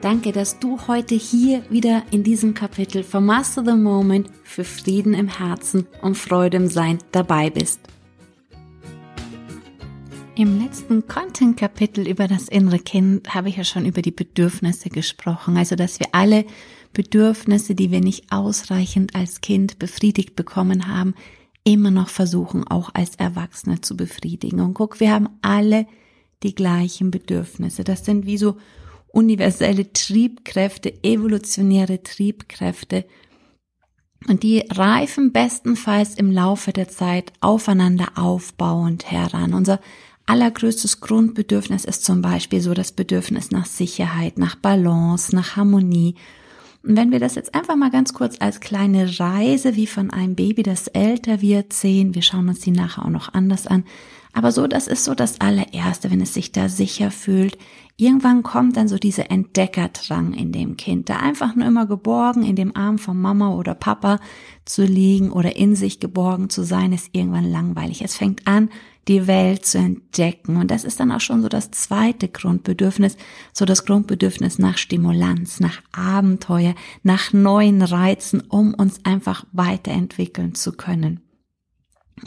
Danke, dass du heute hier wieder in diesem Kapitel von Master the Moment für Frieden im Herzen und Freude im Sein dabei bist. Im letzten Content-Kapitel über das innere Kind habe ich ja schon über die Bedürfnisse gesprochen. Also, dass wir alle Bedürfnisse, die wir nicht ausreichend als Kind befriedigt bekommen haben, immer noch versuchen, auch als Erwachsene zu befriedigen. Und guck, wir haben alle die gleichen Bedürfnisse. Das sind wie so universelle Triebkräfte, evolutionäre Triebkräfte. Und die reifen bestenfalls im Laufe der Zeit aufeinander aufbauend heran. Unser allergrößtes Grundbedürfnis ist zum Beispiel so das Bedürfnis nach Sicherheit, nach Balance, nach Harmonie. Und wenn wir das jetzt einfach mal ganz kurz als kleine Reise wie von einem Baby, das älter wird, sehen, wir schauen uns die nachher auch noch anders an, aber so, das ist so das allererste, wenn es sich da sicher fühlt. Irgendwann kommt dann so dieser Entdeckerdrang in dem Kind, da einfach nur immer geborgen in dem Arm von Mama oder Papa zu liegen oder in sich geborgen zu sein, ist irgendwann langweilig. Es fängt an, die Welt zu entdecken. Und das ist dann auch schon so das zweite Grundbedürfnis, so das Grundbedürfnis nach Stimulanz, nach Abenteuer, nach neuen Reizen, um uns einfach weiterentwickeln zu können.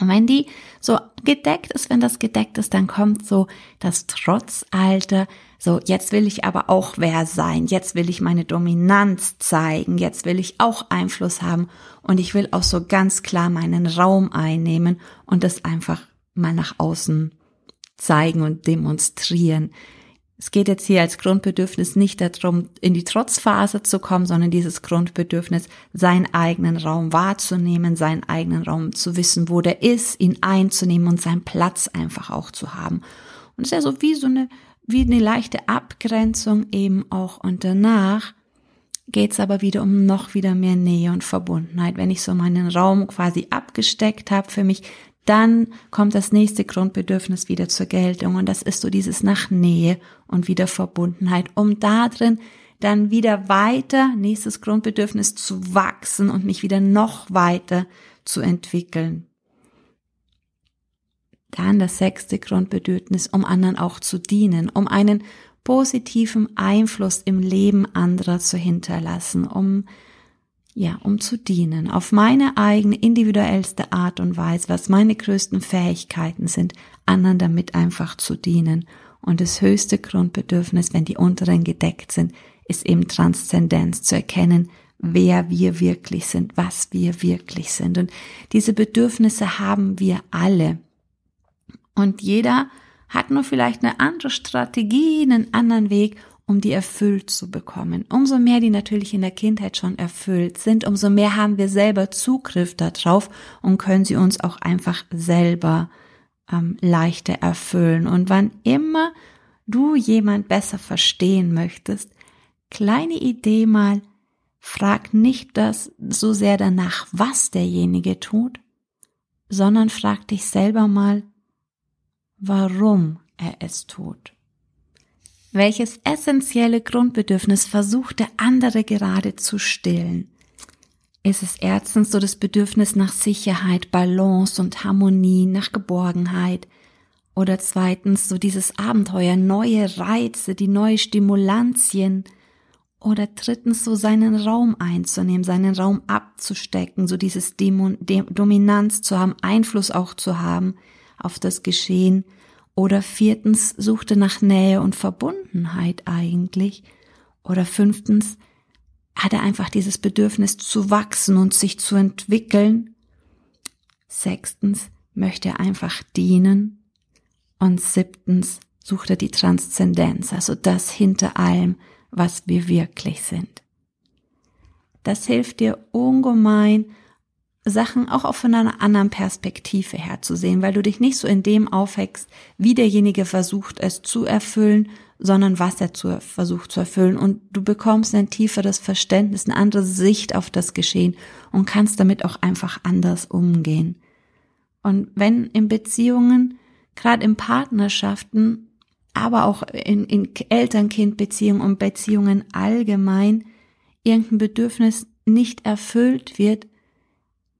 Und wenn die so gedeckt ist, wenn das gedeckt ist, dann kommt so das Trotzalter, so jetzt will ich aber auch wer sein, jetzt will ich meine Dominanz zeigen, jetzt will ich auch Einfluss haben. Und ich will auch so ganz klar meinen Raum einnehmen und das einfach mal nach außen zeigen und demonstrieren. Es geht jetzt hier als Grundbedürfnis nicht darum, in die Trotzphase zu kommen, sondern dieses Grundbedürfnis, seinen eigenen Raum wahrzunehmen, seinen eigenen Raum zu wissen, wo der ist, ihn einzunehmen und seinen Platz einfach auch zu haben. Und es ist ja so wie so eine, wie eine leichte Abgrenzung eben auch. Und danach geht es aber wieder um noch wieder mehr Nähe und Verbundenheit. Wenn ich so meinen Raum quasi abgesteckt habe für mich, dann kommt das nächste Grundbedürfnis wieder zur Geltung und das ist so dieses nach Nähe und wieder Verbundenheit, um da drin dann wieder weiter, nächstes Grundbedürfnis zu wachsen und mich wieder noch weiter zu entwickeln. Dann das sechste Grundbedürfnis, um anderen auch zu dienen, um einen positiven Einfluss im Leben anderer zu hinterlassen, um ja, um zu dienen, auf meine eigene individuellste Art und Weise, was meine größten Fähigkeiten sind, anderen damit einfach zu dienen. Und das höchste Grundbedürfnis, wenn die unteren gedeckt sind, ist eben Transzendenz zu erkennen, wer wir wirklich sind, was wir wirklich sind. Und diese Bedürfnisse haben wir alle. Und jeder hat nur vielleicht eine andere Strategie, einen anderen Weg, um die erfüllt zu bekommen. Umso mehr die natürlich in der Kindheit schon erfüllt sind, umso mehr haben wir selber Zugriff darauf und können sie uns auch einfach selber ähm, leichter erfüllen. Und wann immer du jemand besser verstehen möchtest, kleine Idee mal, frag nicht das so sehr danach, was derjenige tut, sondern frag dich selber mal, warum er es tut. Welches essentielle Grundbedürfnis versucht der andere gerade zu stillen? Ist es erstens so das Bedürfnis nach Sicherheit, Balance und Harmonie, nach Geborgenheit? Oder zweitens so dieses Abenteuer, neue Reize, die neue Stimulantien? Oder drittens so seinen Raum einzunehmen, seinen Raum abzustecken, so dieses Dämon, Dominanz zu haben, Einfluss auch zu haben auf das Geschehen oder viertens suchte nach Nähe und Verbundenheit eigentlich. Oder fünftens hat er einfach dieses Bedürfnis zu wachsen und sich zu entwickeln. Sechstens möchte er einfach dienen. Und siebtens sucht er die Transzendenz, also das hinter allem, was wir wirklich sind. Das hilft dir ungemein, Sachen auch auf von einer anderen Perspektive her zu sehen, weil du dich nicht so in dem aufhängst, wie derjenige versucht, es zu erfüllen, sondern was er zu, versucht zu erfüllen. Und du bekommst ein tieferes Verständnis, eine andere Sicht auf das Geschehen und kannst damit auch einfach anders umgehen. Und wenn in Beziehungen, gerade in Partnerschaften, aber auch in, in Eltern-Kind-Beziehungen und Beziehungen allgemein, irgendein Bedürfnis nicht erfüllt wird,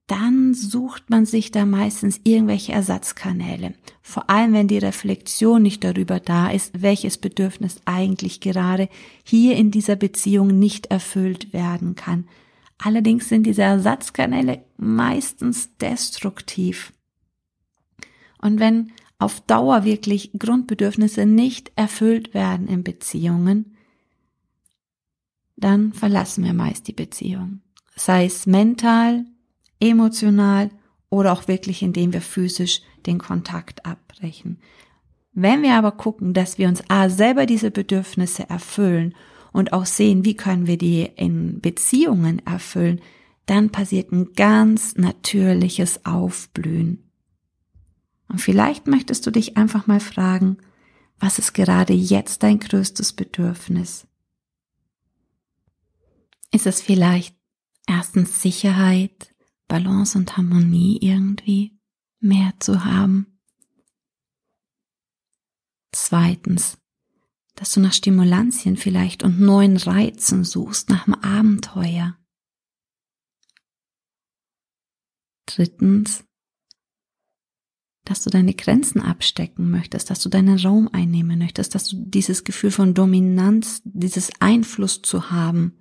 dann sucht man sich da meistens irgendwelche Ersatzkanäle. Vor allem, wenn die Reflexion nicht darüber da ist, welches Bedürfnis eigentlich gerade hier in dieser Beziehung nicht erfüllt werden kann. Allerdings sind diese Ersatzkanäle meistens destruktiv. Und wenn auf Dauer wirklich Grundbedürfnisse nicht erfüllt werden in Beziehungen, dann verlassen wir meist die Beziehung. Sei es mental, emotional oder auch wirklich, indem wir physisch den Kontakt abbrechen. Wenn wir aber gucken, dass wir uns A selber diese Bedürfnisse erfüllen und auch sehen, wie können wir die in Beziehungen erfüllen, dann passiert ein ganz natürliches Aufblühen. Und vielleicht möchtest du dich einfach mal fragen, was ist gerade jetzt dein größtes Bedürfnis? Ist es vielleicht erstens Sicherheit, Balance und Harmonie irgendwie mehr zu haben. Zweitens, dass du nach Stimulantien vielleicht und neuen Reizen suchst, nach dem Abenteuer. Drittens, dass du deine Grenzen abstecken möchtest, dass du deinen Raum einnehmen möchtest, dass du dieses Gefühl von Dominanz, dieses Einfluss zu haben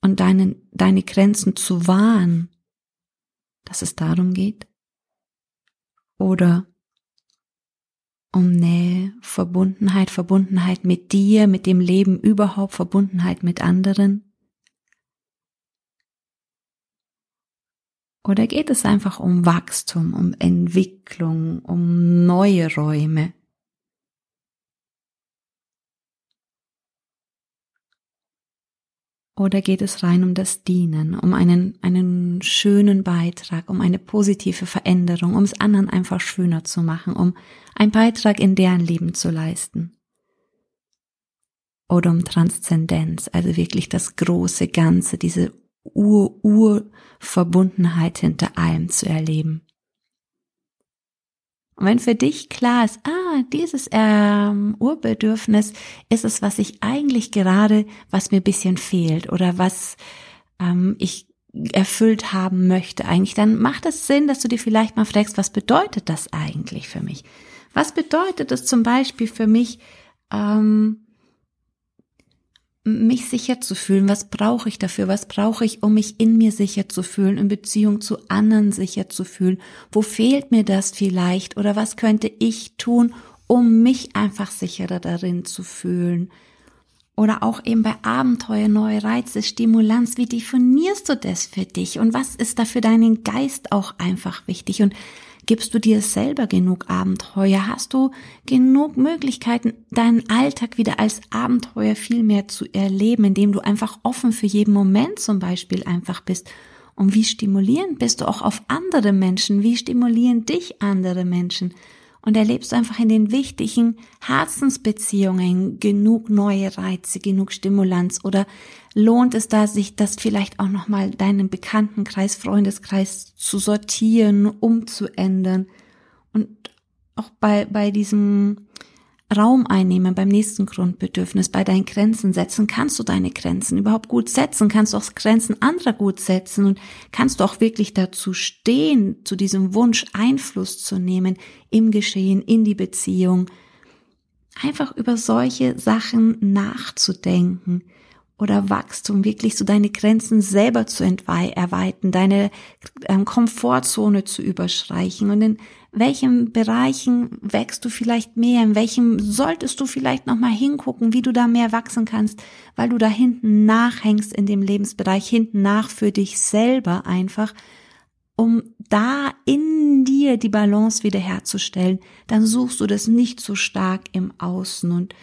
und deine, deine Grenzen zu wahren, dass es darum geht? Oder um Nähe, Verbundenheit, Verbundenheit mit dir, mit dem Leben überhaupt, Verbundenheit mit anderen? Oder geht es einfach um Wachstum, um Entwicklung, um neue Räume? Oder geht es rein um das Dienen, um einen, einen schönen Beitrag, um eine positive Veränderung, um es anderen einfach schöner zu machen, um einen Beitrag in deren Leben zu leisten? Oder um Transzendenz, also wirklich das große Ganze, diese Ur-Ur-Verbundenheit hinter allem zu erleben? Und wenn für dich klar ist, ah, dieses ähm, Urbedürfnis ist es, was ich eigentlich gerade, was mir bisschen fehlt oder was ähm, ich erfüllt haben möchte eigentlich, dann macht es Sinn, dass du dir vielleicht mal fragst, was bedeutet das eigentlich für mich? Was bedeutet es zum Beispiel für mich, ähm, mich sicher zu fühlen. Was brauche ich dafür? Was brauche ich, um mich in mir sicher zu fühlen, in Beziehung zu anderen sicher zu fühlen? Wo fehlt mir das vielleicht? Oder was könnte ich tun, um mich einfach sicherer darin zu fühlen? Oder auch eben bei Abenteuer, neue Reize, Stimulanz. Wie definierst du das für dich? Und was ist da für deinen Geist auch einfach wichtig? Und Gibst du dir selber genug Abenteuer? Hast du genug Möglichkeiten, deinen Alltag wieder als Abenteuer viel mehr zu erleben, indem du einfach offen für jeden Moment zum Beispiel einfach bist? Und wie stimulierend bist du auch auf andere Menschen? Wie stimulieren dich andere Menschen? Und erlebst du einfach in den wichtigen Herzensbeziehungen genug neue Reize, genug Stimulanz? Oder lohnt es da, sich das vielleicht auch nochmal deinen Bekanntenkreis, Freundeskreis zu sortieren, umzuändern? Und auch bei, bei diesem Raum einnehmen beim nächsten Grundbedürfnis, bei deinen Grenzen setzen. Kannst du deine Grenzen überhaupt gut setzen? Kannst du auch Grenzen anderer gut setzen? Und kannst du auch wirklich dazu stehen, zu diesem Wunsch Einfluss zu nehmen im Geschehen, in die Beziehung? Einfach über solche Sachen nachzudenken oder Wachstum, wirklich so deine Grenzen selber zu erweitern, deine ähm, Komfortzone zu überschreichen. Und in welchen Bereichen wächst du vielleicht mehr, in welchem solltest du vielleicht nochmal hingucken, wie du da mehr wachsen kannst, weil du da hinten nachhängst in dem Lebensbereich, hinten nach für dich selber einfach, um da in dir die Balance wiederherzustellen, dann suchst du das nicht so stark im Außen. Und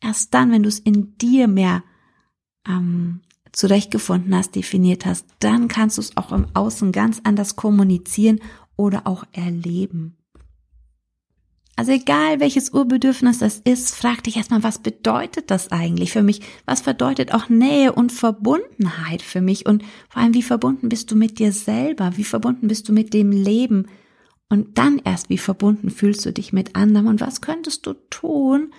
erst dann, wenn du es in dir mehr ähm, zurechtgefunden hast, definiert hast, dann kannst du es auch im Außen ganz anders kommunizieren oder auch erleben. Also egal welches Urbedürfnis das ist, frag dich erstmal, was bedeutet das eigentlich für mich? Was bedeutet auch Nähe und Verbundenheit für mich? Und vor allem, wie verbunden bist du mit dir selber? Wie verbunden bist du mit dem Leben? Und dann erst, wie verbunden fühlst du dich mit anderen? Und was könntest du tun,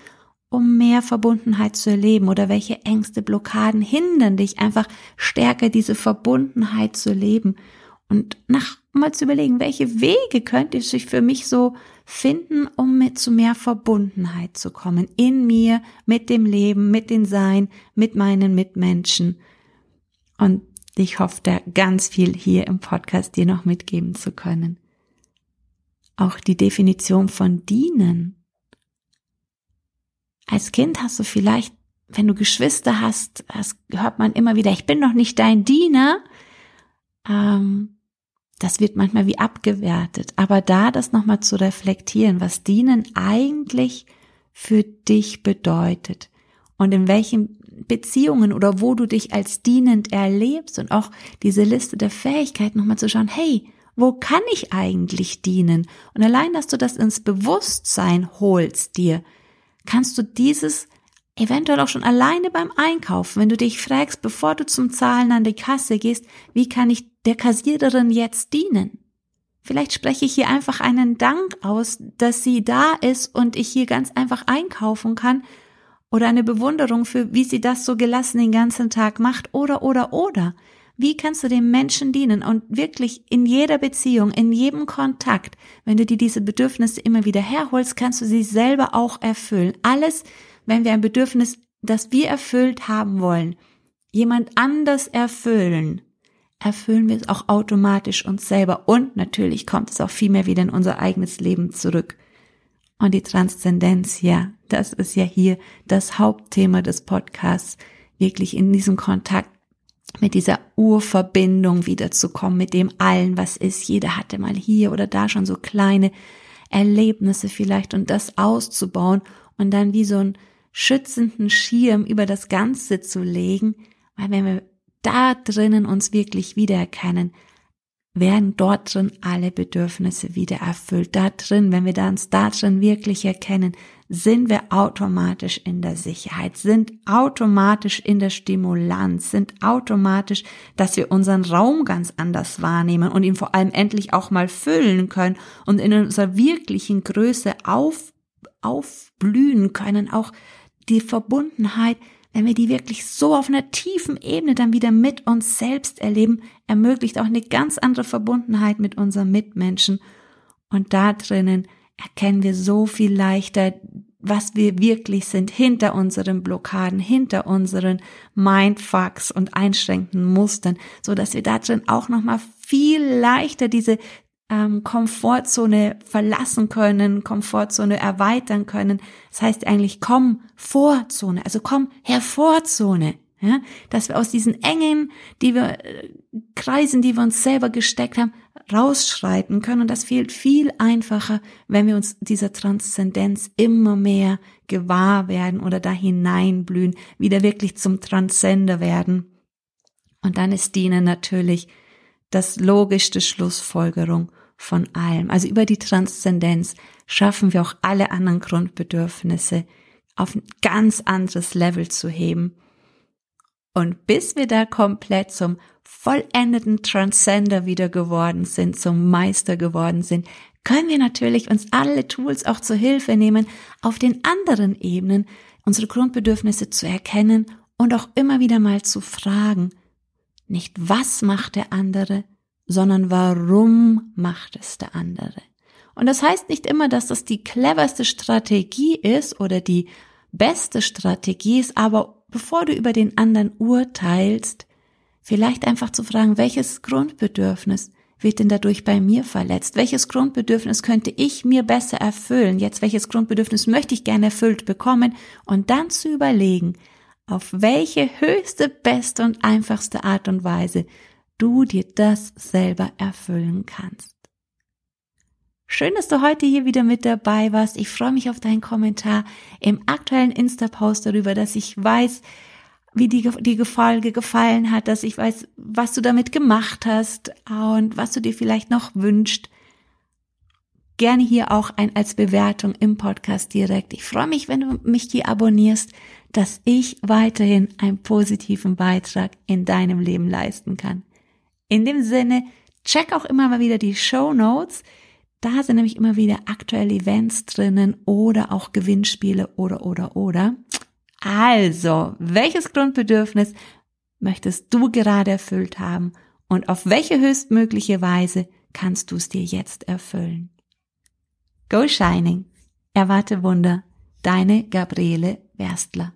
um mehr Verbundenheit zu erleben? Oder welche Ängste, Blockaden hindern dich einfach stärker diese Verbundenheit zu leben? Und nach mal zu überlegen, welche Wege könnte ich für mich so finden, um mit zu mehr Verbundenheit zu kommen. In mir, mit dem Leben, mit den Sein, mit meinen Mitmenschen. Und ich hoffe, da ganz viel hier im Podcast dir noch mitgeben zu können. Auch die Definition von dienen. Als Kind hast du vielleicht, wenn du Geschwister hast, das hört man immer wieder, ich bin noch nicht dein Diener. Ähm, das wird manchmal wie abgewertet. Aber da das nochmal zu reflektieren, was Dienen eigentlich für dich bedeutet und in welchen Beziehungen oder wo du dich als dienend erlebst und auch diese Liste der Fähigkeiten nochmal zu schauen, hey, wo kann ich eigentlich dienen? Und allein, dass du das ins Bewusstsein holst dir, kannst du dieses eventuell auch schon alleine beim Einkaufen, wenn du dich fragst, bevor du zum Zahlen an die Kasse gehst, wie kann ich der Kassiererin jetzt dienen? Vielleicht spreche ich hier einfach einen Dank aus, dass sie da ist und ich hier ganz einfach einkaufen kann oder eine Bewunderung für, wie sie das so gelassen den ganzen Tag macht oder, oder, oder. Wie kannst du dem Menschen dienen und wirklich in jeder Beziehung, in jedem Kontakt, wenn du dir diese Bedürfnisse immer wieder herholst, kannst du sie selber auch erfüllen. Alles, wenn wir ein Bedürfnis, das wir erfüllt haben wollen, jemand anders erfüllen, erfüllen wir es auch automatisch uns selber und natürlich kommt es auch viel mehr wieder in unser eigenes Leben zurück. Und die Transzendenz, ja, das ist ja hier das Hauptthema des Podcasts, wirklich in diesem Kontakt mit dieser Urverbindung wiederzukommen, mit dem allen, was ist. Jeder hatte mal hier oder da schon so kleine Erlebnisse vielleicht und das auszubauen und dann wie so ein schützenden Schirm über das Ganze zu legen, weil wenn wir da drinnen uns wirklich wiedererkennen, werden dort drin alle Bedürfnisse wieder erfüllt. Da drin, wenn wir uns da drin wirklich erkennen, sind wir automatisch in der Sicherheit, sind automatisch in der Stimulanz, sind automatisch, dass wir unseren Raum ganz anders wahrnehmen und ihn vor allem endlich auch mal füllen können und in unserer wirklichen Größe auf, aufblühen können, auch die Verbundenheit, wenn wir die wirklich so auf einer tiefen Ebene dann wieder mit uns selbst erleben, ermöglicht auch eine ganz andere Verbundenheit mit unseren Mitmenschen. Und da drinnen erkennen wir so viel leichter, was wir wirklich sind hinter unseren Blockaden, hinter unseren Mindfucks und einschränkenden Mustern, so dass wir da drin auch noch mal viel leichter diese ähm, Komfortzone verlassen können, Komfortzone erweitern können. Das heißt eigentlich Komfortzone, also komm hervorzone. Ja, dass wir aus diesen engen, die wir äh, Kreisen, die wir uns selber gesteckt haben, rausschreiten können. Und das fehlt viel einfacher, wenn wir uns dieser Transzendenz immer mehr gewahr werden oder da hineinblühen, wieder wirklich zum Transzender werden. Und dann ist Dienen natürlich das logischste Schlussfolgerung von allem. Also über die Transzendenz schaffen wir auch alle anderen Grundbedürfnisse auf ein ganz anderes Level zu heben. Und bis wir da komplett zum vollendeten Transcender wieder geworden sind, zum Meister geworden sind, können wir natürlich uns alle Tools auch zur Hilfe nehmen, auf den anderen Ebenen unsere Grundbedürfnisse zu erkennen und auch immer wieder mal zu fragen, nicht was macht der andere, sondern warum macht es der andere. Und das heißt nicht immer, dass das die cleverste Strategie ist oder die beste Strategie ist, aber bevor du über den anderen urteilst, vielleicht einfach zu fragen, welches Grundbedürfnis wird denn dadurch bei mir verletzt? Welches Grundbedürfnis könnte ich mir besser erfüllen? Jetzt, welches Grundbedürfnis möchte ich gerne erfüllt bekommen? Und dann zu überlegen, auf welche höchste, beste und einfachste Art und Weise du dir das selber erfüllen kannst. Schön, dass du heute hier wieder mit dabei warst. Ich freue mich auf deinen Kommentar im aktuellen Insta-Post darüber, dass ich weiß, wie die, die Folge gefallen hat, dass ich weiß, was du damit gemacht hast und was du dir vielleicht noch wünscht. gerne hier auch ein als Bewertung im Podcast direkt. Ich freue mich, wenn du mich hier abonnierst, dass ich weiterhin einen positiven Beitrag in deinem Leben leisten kann. In dem Sinne, check auch immer mal wieder die Show Notes. Da sind nämlich immer wieder aktuelle Events drinnen oder auch Gewinnspiele oder, oder, oder. Also, welches Grundbedürfnis möchtest du gerade erfüllt haben und auf welche höchstmögliche Weise kannst du es dir jetzt erfüllen? Go Shining. Erwarte Wunder. Deine Gabriele Werstler.